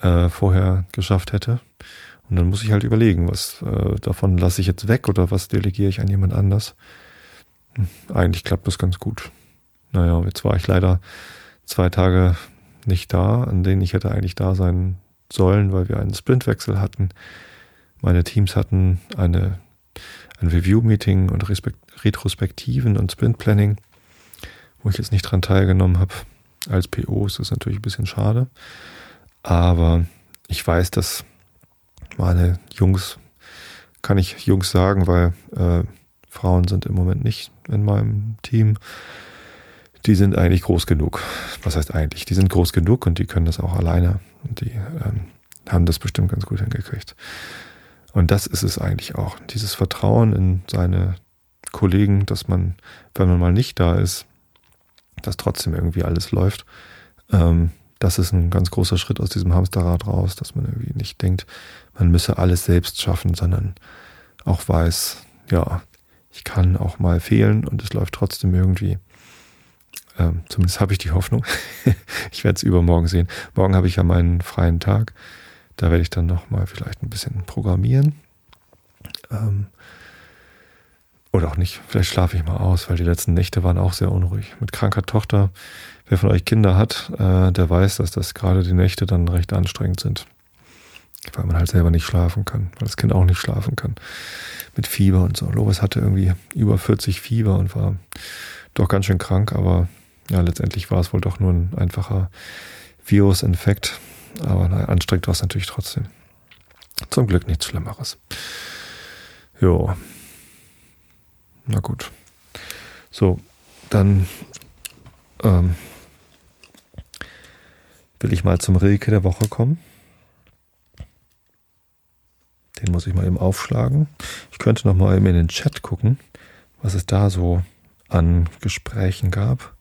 äh, vorher geschafft hätte. Und dann muss ich halt überlegen, was äh, davon lasse ich jetzt weg oder was delegiere ich an jemand anders. Hm, eigentlich klappt das ganz gut. Naja, jetzt war ich leider zwei Tage nicht da, an denen ich hätte eigentlich da sein sollen, weil wir einen Sprintwechsel hatten. Meine Teams hatten eine, ein Review-Meeting und Retrospektiven und Sprint-Planning, wo ich jetzt nicht dran teilgenommen habe. Als PO ist das natürlich ein bisschen schade. Aber ich weiß, dass meine Jungs, kann ich Jungs sagen, weil äh, Frauen sind im Moment nicht in meinem Team, die sind eigentlich groß genug. Was heißt eigentlich? Die sind groß genug und die können das auch alleine. Und die ähm, haben das bestimmt ganz gut hingekriegt. Und das ist es eigentlich auch. Dieses Vertrauen in seine Kollegen, dass man, wenn man mal nicht da ist, dass trotzdem irgendwie alles läuft. Ähm, das ist ein ganz großer Schritt aus diesem Hamsterrad raus, dass man irgendwie nicht denkt, man müsse alles selbst schaffen, sondern auch weiß, ja, ich kann auch mal fehlen und es läuft trotzdem irgendwie. Ähm, zumindest habe ich die Hoffnung. ich werde es übermorgen sehen. Morgen habe ich ja meinen freien Tag. Da werde ich dann nochmal vielleicht ein bisschen programmieren. Ähm, oder auch nicht. Vielleicht schlafe ich mal aus, weil die letzten Nächte waren auch sehr unruhig. Mit kranker Tochter. Wer von euch Kinder hat, äh, der weiß, dass das gerade die Nächte dann recht anstrengend sind. Weil man halt selber nicht schlafen kann, weil das Kind auch nicht schlafen kann. Mit Fieber und so. Lovis hatte irgendwie über 40 Fieber und war doch ganz schön krank, aber ja, letztendlich war es wohl doch nur ein einfacher Virusinfekt. Aber naja, anstrengend war es natürlich trotzdem. Zum Glück nichts Schlimmeres. Jo. Na gut. So, dann ähm, will ich mal zum Rilke der Woche kommen. Den muss ich mal eben aufschlagen. Ich könnte noch mal eben in den Chat gucken, was es da so an Gesprächen gab.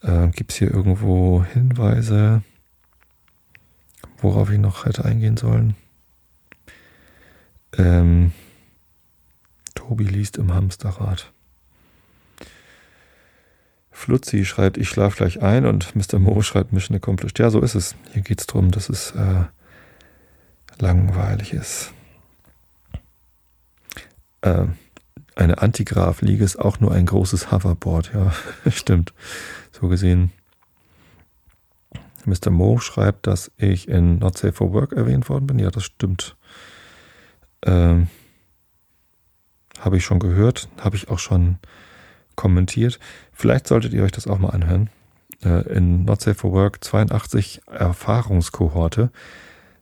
Äh, Gibt es hier irgendwo Hinweise, worauf ich noch hätte eingehen sollen? Ähm, Tobi liest im Hamsterrad. Flutzi schreibt, ich schlafe gleich ein und Mr. Mo schreibt Mission Accomplished. Ja, so ist es. Hier geht es darum, dass es äh, langweilig ist. Äh, eine Antigraph-Liege ist auch nur ein großes Hoverboard. Ja, stimmt. So gesehen. Mr. Mo schreibt, dass ich in Not Safe for Work erwähnt worden bin. Ja, das stimmt. Ähm, habe ich schon gehört, habe ich auch schon kommentiert. Vielleicht solltet ihr euch das auch mal anhören. äh, in Not Safe for Work 82 Erfahrungskohorte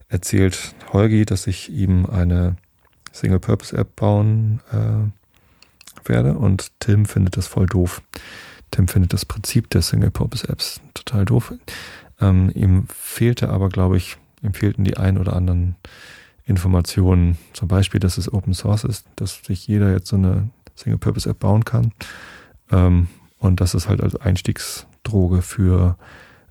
erzählt Holgi, dass ich ihm eine Single-Purpose-App bauen äh, werde und Tim findet das voll doof. Tim findet das Prinzip der Single-Purpose-Apps total doof. Ähm, ihm fehlte aber, glaube ich, ihm fehlten die ein oder anderen Informationen. Zum Beispiel, dass es Open Source ist, dass sich jeder jetzt so eine Single-Purpose-App bauen kann. Ähm, und dass es halt als Einstiegsdroge für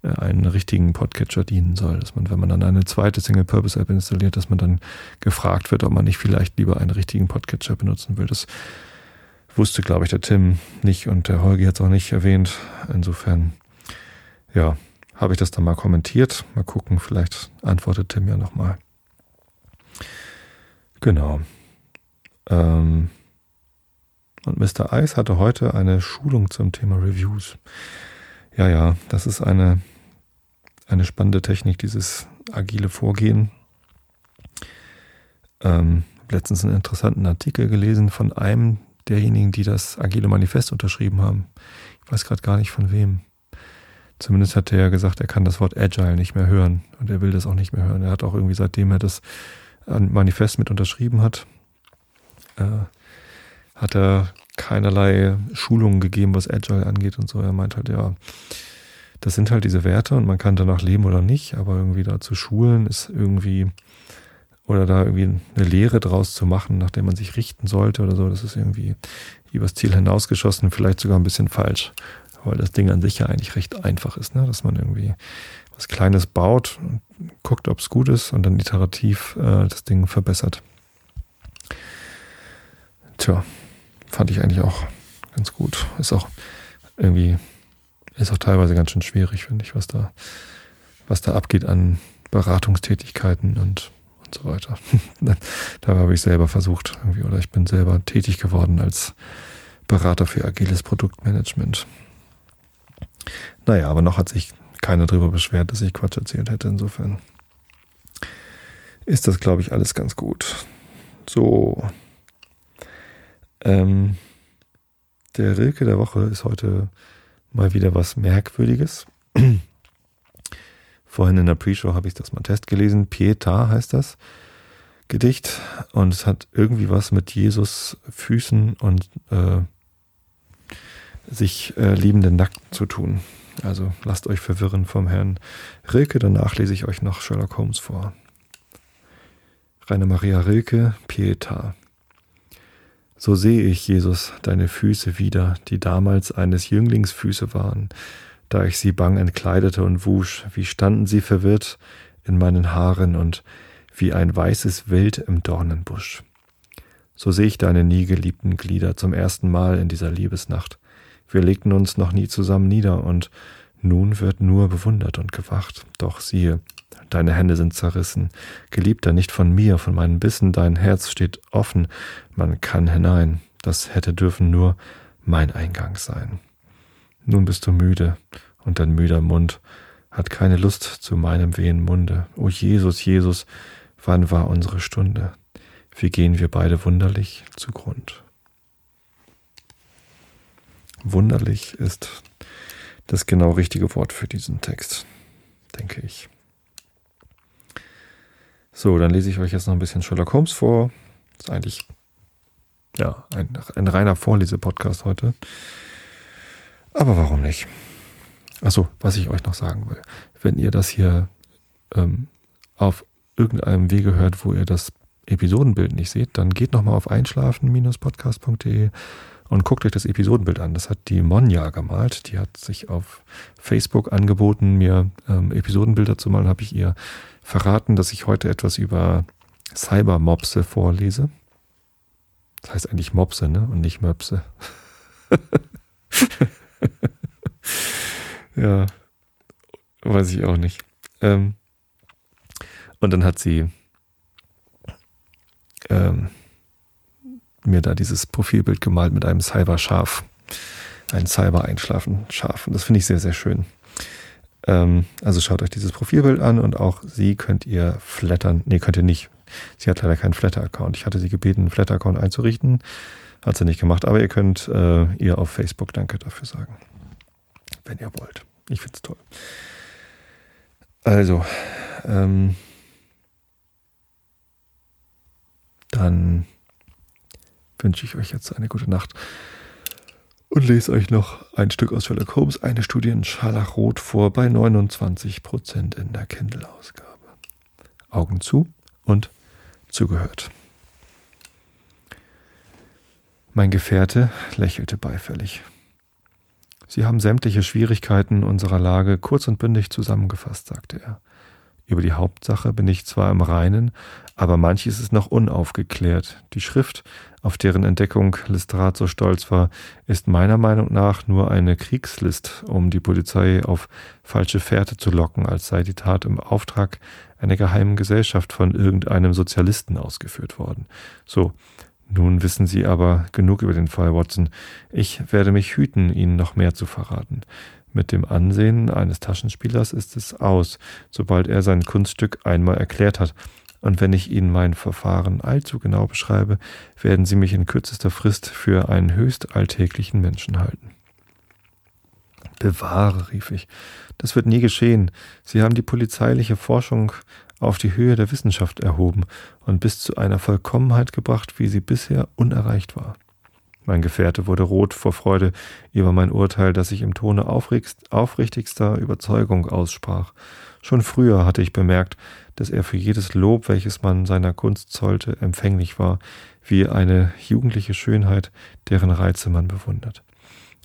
äh, einen richtigen Podcatcher dienen soll. Dass man, wenn man dann eine zweite Single-Purpose-App installiert, dass man dann gefragt wird, ob man nicht vielleicht lieber einen richtigen Podcatcher benutzen will. Das wusste, glaube ich, der Tim nicht und der Holgi hat es auch nicht erwähnt. Insofern, ja, habe ich das dann mal kommentiert. Mal gucken, vielleicht antwortet Tim ja nochmal. Genau. Ähm und Mr. Ice hatte heute eine Schulung zum Thema Reviews. Ja, ja, das ist eine, eine spannende Technik, dieses agile Vorgehen. Ähm, letztens einen interessanten Artikel gelesen von einem derjenigen, die das agile Manifest unterschrieben haben. Ich weiß gerade gar nicht von wem. Zumindest hat er ja gesagt, er kann das Wort Agile nicht mehr hören und er will das auch nicht mehr hören. Er hat auch irgendwie, seitdem er das Manifest mit unterschrieben hat, äh, hat er keinerlei Schulungen gegeben, was Agile angeht und so. Er meint halt, ja, das sind halt diese Werte und man kann danach leben oder nicht, aber irgendwie da zu schulen ist irgendwie, oder da irgendwie eine Lehre draus zu machen, nach der man sich richten sollte oder so, das ist irgendwie übers Ziel hinausgeschossen, vielleicht sogar ein bisschen falsch, weil das Ding an sich ja eigentlich recht einfach ist, ne? dass man irgendwie was Kleines baut, guckt, ob es gut ist und dann iterativ äh, das Ding verbessert. Tja, fand ich eigentlich auch ganz gut. Ist auch irgendwie, ist auch teilweise ganz schön schwierig, finde ich, was da, was da abgeht an Beratungstätigkeiten und, und so weiter. da habe ich selber versucht, irgendwie, oder ich bin selber tätig geworden als Berater für agiles Produktmanagement. Naja, aber noch hat sich keiner darüber beschwert, dass ich Quatsch erzählt hätte. Insofern ist das, glaube ich, alles ganz gut. So, ähm, der Rilke der Woche ist heute mal wieder was Merkwürdiges. Vorhin in der Pre-Show habe ich das mal Test gelesen. Pietà heißt das Gedicht. Und es hat irgendwie was mit Jesus Füßen und äh, sich äh, liebenden Nackten zu tun. Also lasst euch verwirren vom Herrn Rilke. Danach lese ich euch noch Sherlock Holmes vor. Rainer Maria Rilke, Pietà. So sehe ich, Jesus, deine Füße wieder, die damals eines Jünglings Füße waren, da ich sie bang entkleidete und wusch, wie standen sie verwirrt in meinen Haaren und wie ein weißes Wild im Dornenbusch. So sehe ich deine nie geliebten Glieder zum ersten Mal in dieser Liebesnacht. Wir legten uns noch nie zusammen nieder und nun wird nur bewundert und gewacht. Doch siehe, deine Hände sind zerrissen. Geliebter, nicht von mir, von meinen Bissen, dein Herz steht offen, man kann hinein. Das hätte dürfen nur mein Eingang sein. Nun bist du müde, und dein müder Mund hat keine Lust zu meinem wehen Munde. O Jesus, Jesus, wann war unsere Stunde? Wie gehen wir beide wunderlich zugrund? Wunderlich ist das genau richtige Wort für diesen Text, denke ich. So, dann lese ich euch jetzt noch ein bisschen Sherlock Holmes vor. Ist eigentlich ja, ein, ein reiner Vorlesepodcast heute. Aber warum nicht? Achso, was ich euch noch sagen will. Wenn ihr das hier ähm, auf irgendeinem Wege hört, wo ihr das Episodenbild nicht seht, dann geht nochmal auf einschlafen-podcast.de und guckt euch das Episodenbild an. Das hat die Monja gemalt. Die hat sich auf Facebook angeboten, mir ähm, Episodenbilder zu malen. Habe ich ihr verraten, dass ich heute etwas über Cybermopse vorlese. Das heißt eigentlich Mopse, ne? Und nicht Möpse. ja, weiß ich auch nicht. Ähm, und dann hat sie ähm, mir da dieses Profilbild gemalt mit einem Cyber-Schaf. Ein Cyber-Einschlafen-Schaf. Und das finde ich sehr, sehr schön. Ähm, also schaut euch dieses Profilbild an und auch sie könnt ihr flattern. Nee, könnt ihr nicht. Sie hat leider keinen Flatter-Account. Ich hatte sie gebeten, einen Flatter-Account einzurichten. Hat sie nicht gemacht. Aber ihr könnt äh, ihr auf Facebook Danke dafür sagen. Wenn ihr wollt. Ich finde es toll. Also, ähm, dann wünsche ich euch jetzt eine gute Nacht und lese euch noch ein Stück aus Sherlock Holmes, eine Studie in Scharlachrot vor bei 29% in der Kindle-Ausgabe. Augen zu und zugehört. Mein Gefährte lächelte beifällig. Sie haben sämtliche Schwierigkeiten unserer Lage kurz und bündig zusammengefasst, sagte er. Über die Hauptsache bin ich zwar im Reinen, aber manches ist noch unaufgeklärt. Die Schrift, auf deren Entdeckung Lestrade so stolz war, ist meiner Meinung nach nur eine Kriegslist, um die Polizei auf falsche Fährte zu locken, als sei die Tat im Auftrag einer geheimen Gesellschaft von irgendeinem Sozialisten ausgeführt worden. So, nun wissen Sie aber genug über den Fall, Watson. Ich werde mich hüten, Ihnen noch mehr zu verraten. Mit dem Ansehen eines Taschenspielers ist es aus, sobald er sein Kunststück einmal erklärt hat. Und wenn ich Ihnen mein Verfahren allzu genau beschreibe, werden Sie mich in kürzester Frist für einen höchst alltäglichen Menschen halten. Bewahre, rief ich. Das wird nie geschehen. Sie haben die polizeiliche Forschung auf die Höhe der Wissenschaft erhoben und bis zu einer Vollkommenheit gebracht, wie sie bisher unerreicht war. Mein Gefährte wurde rot vor Freude über mein Urteil, das ich im Tone aufrichtigster Überzeugung aussprach. Schon früher hatte ich bemerkt, dass er für jedes Lob, welches man seiner Kunst zollte, empfänglich war, wie eine jugendliche Schönheit, deren Reize man bewundert.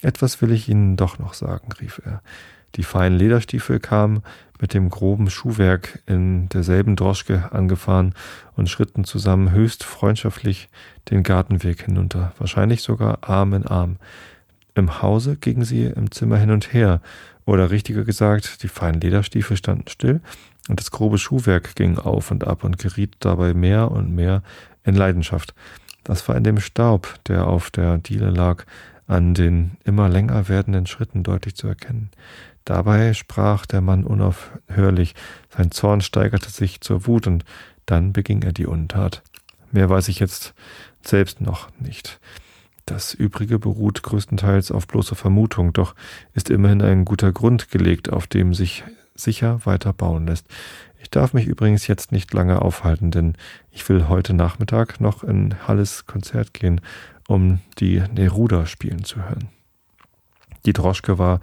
Etwas will ich Ihnen doch noch sagen, rief er. Die feinen Lederstiefel kamen mit dem groben Schuhwerk in derselben Droschke angefahren und schritten zusammen höchst freundschaftlich den Gartenweg hinunter, wahrscheinlich sogar Arm in Arm. Im Hause gingen sie im Zimmer hin und her, oder richtiger gesagt, die feinen Lederstiefel standen still und das grobe Schuhwerk ging auf und ab und geriet dabei mehr und mehr in Leidenschaft. Das war in dem Staub, der auf der Diele lag, an den immer länger werdenden Schritten deutlich zu erkennen. Dabei sprach der Mann unaufhörlich, sein Zorn steigerte sich zur Wut und dann beging er die Untat. Mehr weiß ich jetzt selbst noch nicht. Das Übrige beruht größtenteils auf bloßer Vermutung, doch ist immerhin ein guter Grund gelegt, auf dem sich sicher weiter bauen lässt. Ich darf mich übrigens jetzt nicht lange aufhalten, denn ich will heute Nachmittag noch in Halles Konzert gehen, um die Neruda spielen zu hören. Die Droschke war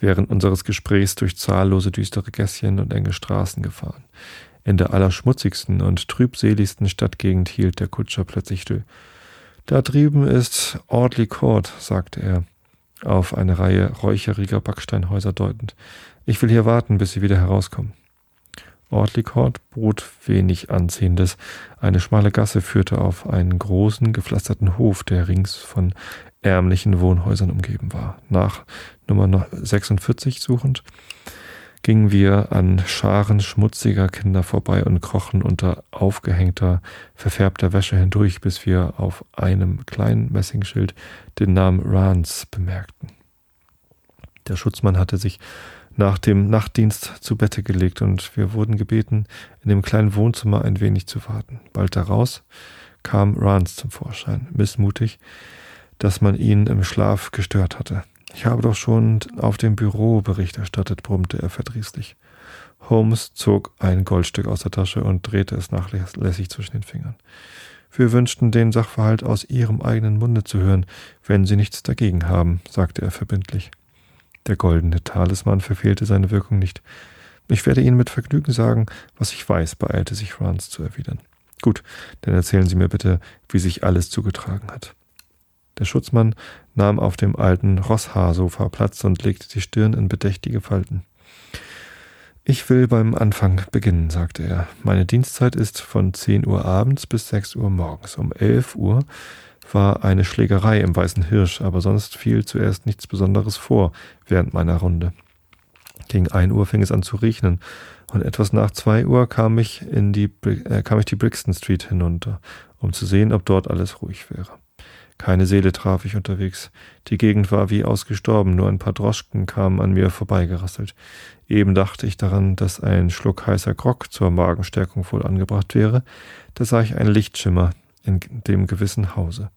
während unseres Gesprächs durch zahllose düstere Gässchen und enge Straßen gefahren. In der allerschmutzigsten und trübseligsten Stadtgegend hielt der Kutscher plötzlich still. Da drüben ist Audley Court, sagte er, auf eine Reihe räucheriger Backsteinhäuser deutend. Ich will hier warten, bis Sie wieder herauskommen. Audley Court bot wenig Ansehendes. Eine schmale Gasse führte auf einen großen, gepflasterten Hof, der rings von ärmlichen Wohnhäusern umgeben war. Nach Nummer 46 suchend gingen wir an Scharen schmutziger Kinder vorbei und krochen unter aufgehängter, verfärbter Wäsche hindurch, bis wir auf einem kleinen Messingschild den Namen Rance bemerkten. Der Schutzmann hatte sich nach dem Nachtdienst zu Bette gelegt und wir wurden gebeten, in dem kleinen Wohnzimmer ein wenig zu warten. Bald daraus kam Rance zum Vorschein, missmutig, dass man ihn im Schlaf gestört hatte. Ich habe doch schon auf dem Büro Bericht erstattet, brummte er verdrießlich. Holmes zog ein Goldstück aus der Tasche und drehte es nachlässig zwischen den Fingern. Wir wünschten, den Sachverhalt aus Ihrem eigenen Munde zu hören, wenn Sie nichts dagegen haben, sagte er verbindlich. Der goldene Talisman verfehlte seine Wirkung nicht. Ich werde Ihnen mit Vergnügen sagen, was ich weiß, beeilte sich Rance zu erwidern. Gut, dann erzählen Sie mir bitte, wie sich alles zugetragen hat. Der Schutzmann nahm auf dem alten Rosshaarsofa Platz und legte die Stirn in bedächtige Falten. Ich will beim Anfang beginnen, sagte er. Meine Dienstzeit ist von 10 Uhr abends bis 6 Uhr morgens. Um 11 Uhr war eine Schlägerei im Weißen Hirsch, aber sonst fiel zuerst nichts Besonderes vor während meiner Runde. Gegen 1 Uhr fing es an zu regnen und etwas nach 2 Uhr kam ich, in die, äh, kam ich die Brixton Street hinunter, um zu sehen, ob dort alles ruhig wäre. Keine Seele traf ich unterwegs. Die Gegend war wie ausgestorben, nur ein paar Droschken kamen an mir vorbeigerasselt. Eben dachte ich daran, dass ein Schluck heißer Grog zur Magenstärkung wohl angebracht wäre, da sah ich einen Lichtschimmer in dem gewissen Hause.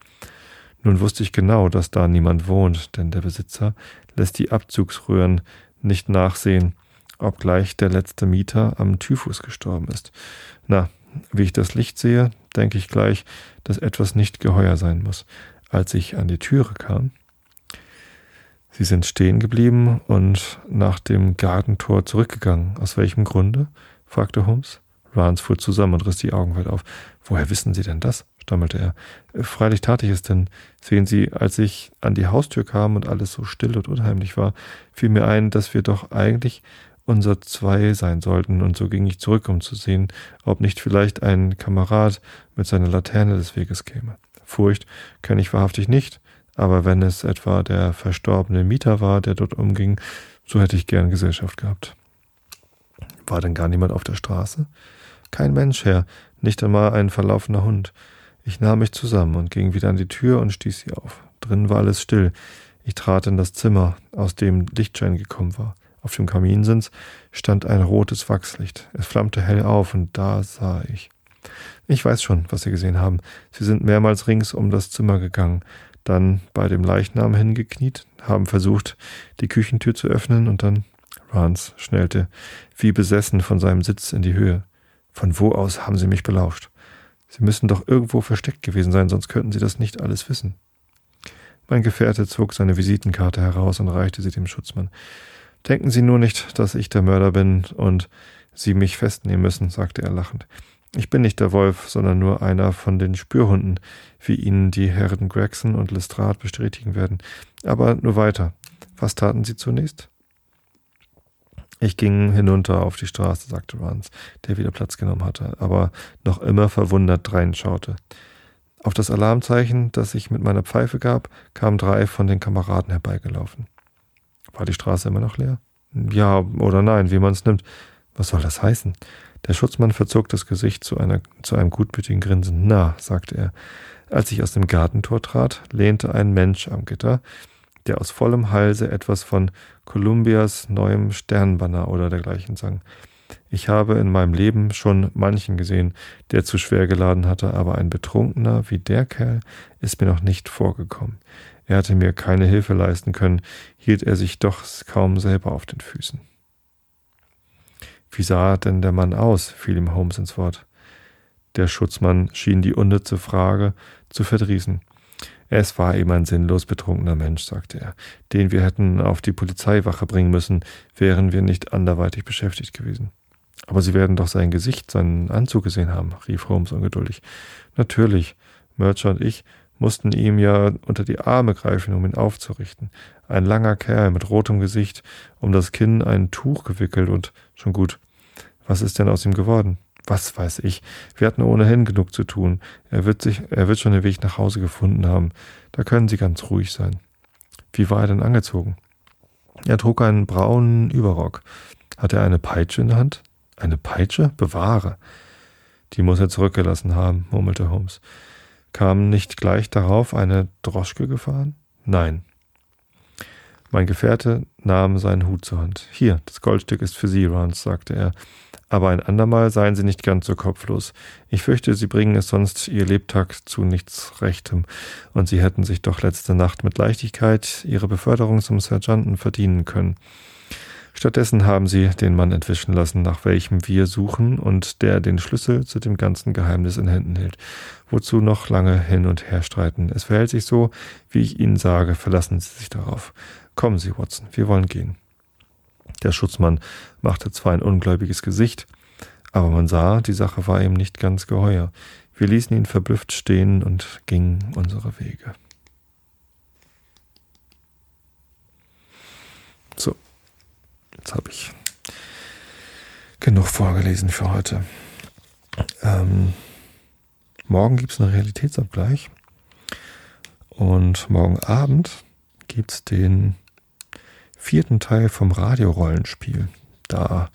Nun wusste ich genau, dass da niemand wohnt, denn der Besitzer lässt die Abzugsröhren nicht nachsehen, obgleich der letzte Mieter am Typhus gestorben ist. Na, wie ich das Licht sehe, denke ich gleich, dass etwas nicht geheuer sein muss. Als ich an die Türe kam, Sie sind stehen geblieben und nach dem Gartentor zurückgegangen. Aus welchem Grunde? fragte Holmes. Rance fuhr zusammen und riss die Augen weit auf. Woher wissen Sie denn das? stammelte er. Freilich tat ich es denn. Sehen Sie, als ich an die Haustür kam und alles so still und unheimlich war, fiel mir ein, dass wir doch eigentlich unser Zwei sein sollten, und so ging ich zurück, um zu sehen, ob nicht vielleicht ein Kamerad mit seiner Laterne des Weges käme. Furcht kenne ich wahrhaftig nicht, aber wenn es etwa der verstorbene Mieter war, der dort umging, so hätte ich gern Gesellschaft gehabt. War denn gar niemand auf der Straße? Kein Mensch, Herr, nicht einmal ein verlaufener Hund. Ich nahm mich zusammen und ging wieder an die Tür und stieß sie auf. Drinnen war alles still. Ich trat in das Zimmer, aus dem Lichtschein gekommen war. Auf dem Kaminsims stand ein rotes Wachslicht. Es flammte hell auf und da sah ich. Ich weiß schon, was Sie gesehen haben. Sie sind mehrmals rings um das Zimmer gegangen, dann bei dem Leichnam hingekniet, haben versucht, die Küchentür zu öffnen und dann Rance schnellte wie besessen von seinem Sitz in die Höhe. Von wo aus haben Sie mich belauscht? Sie müssen doch irgendwo versteckt gewesen sein, sonst könnten Sie das nicht alles wissen. Mein Gefährte zog seine Visitenkarte heraus und reichte sie dem Schutzmann. Denken Sie nur nicht, dass ich der Mörder bin und Sie mich festnehmen müssen, sagte er lachend. Ich bin nicht der Wolf, sondern nur einer von den Spürhunden, wie Ihnen die Herren Gregson und Lestrade bestätigen werden. Aber nur weiter. Was taten Sie zunächst? Ich ging hinunter auf die Straße, sagte Rance, der wieder Platz genommen hatte, aber noch immer verwundert dreinschaute. Auf das Alarmzeichen, das ich mit meiner Pfeife gab, kamen drei von den Kameraden herbeigelaufen. War die Straße immer noch leer? Ja oder nein, wie man es nimmt. Was soll das heißen? Der Schutzmann verzog das Gesicht zu, einer, zu einem gutmütigen Grinsen. Na, sagte er. Als ich aus dem Gartentor trat, lehnte ein Mensch am Gitter, der aus vollem Halse etwas von Kolumbias neuem Sternbanner oder dergleichen sang. Ich habe in meinem Leben schon manchen gesehen, der zu schwer geladen hatte, aber ein Betrunkener wie der Kerl ist mir noch nicht vorgekommen. Er hatte mir keine Hilfe leisten können, hielt er sich doch kaum selber auf den Füßen. Wie sah denn der Mann aus? fiel ihm Holmes ins Wort. Der Schutzmann schien die unnütze Frage zu verdrießen. Es war eben ein sinnlos betrunkener Mensch, sagte er, den wir hätten auf die Polizeiwache bringen müssen, wären wir nicht anderweitig beschäftigt gewesen. Aber Sie werden doch sein Gesicht, seinen Anzug gesehen haben, rief Holmes ungeduldig. Natürlich. Mercer und ich mussten ihm ja unter die Arme greifen, um ihn aufzurichten. Ein langer Kerl mit rotem Gesicht, um das Kinn ein Tuch gewickelt und schon gut. Was ist denn aus ihm geworden? Was weiß ich. Wir hatten ohnehin genug zu tun. Er wird sich, er wird schon den Weg nach Hause gefunden haben. Da können Sie ganz ruhig sein. Wie war er denn angezogen? Er trug einen braunen Überrock. Hat er eine Peitsche in der Hand? Eine Peitsche? Bewahre. Die muss er zurückgelassen haben, murmelte Holmes. Kam nicht gleich darauf eine Droschke gefahren? Nein. Mein Gefährte nahm seinen Hut zur Hand. Hier, das Goldstück ist für Sie, Rance, sagte er. Aber ein andermal seien Sie nicht ganz so kopflos. Ich fürchte, Sie bringen es sonst Ihr Lebtag zu nichts Rechtem, und Sie hätten sich doch letzte Nacht mit Leichtigkeit Ihre Beförderung zum Sergeanten verdienen können. Stattdessen haben sie den Mann entwischen lassen, nach welchem wir suchen und der den Schlüssel zu dem ganzen Geheimnis in Händen hält. Wozu noch lange hin und her streiten? Es verhält sich so, wie ich Ihnen sage. Verlassen Sie sich darauf. Kommen Sie, Watson, wir wollen gehen. Der Schutzmann machte zwar ein ungläubiges Gesicht, aber man sah, die Sache war ihm nicht ganz geheuer. Wir ließen ihn verblüfft stehen und gingen unsere Wege. So, Jetzt habe ich genug vorgelesen für heute. Ähm, morgen gibt es einen Realitätsabgleich. Und morgen Abend gibt es den vierten Teil vom Radiorollenspiel. Da,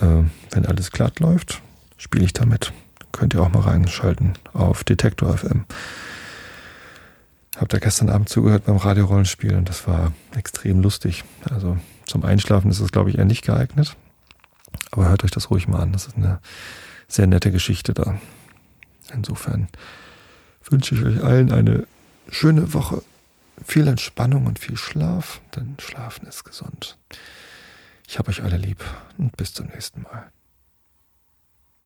äh, wenn alles glatt läuft, spiele ich damit. Könnt ihr auch mal reinschalten auf Detektor FM. Habt ihr gestern Abend zugehört beim Radiorollenspiel und das war extrem lustig. Also zum Einschlafen ist es, glaube ich, eher nicht geeignet. Aber hört euch das ruhig mal an. Das ist eine sehr nette Geschichte da. Insofern wünsche ich euch allen eine schöne Woche. Viel Entspannung und viel Schlaf, denn Schlafen ist gesund. Ich habe euch alle lieb und bis zum nächsten Mal.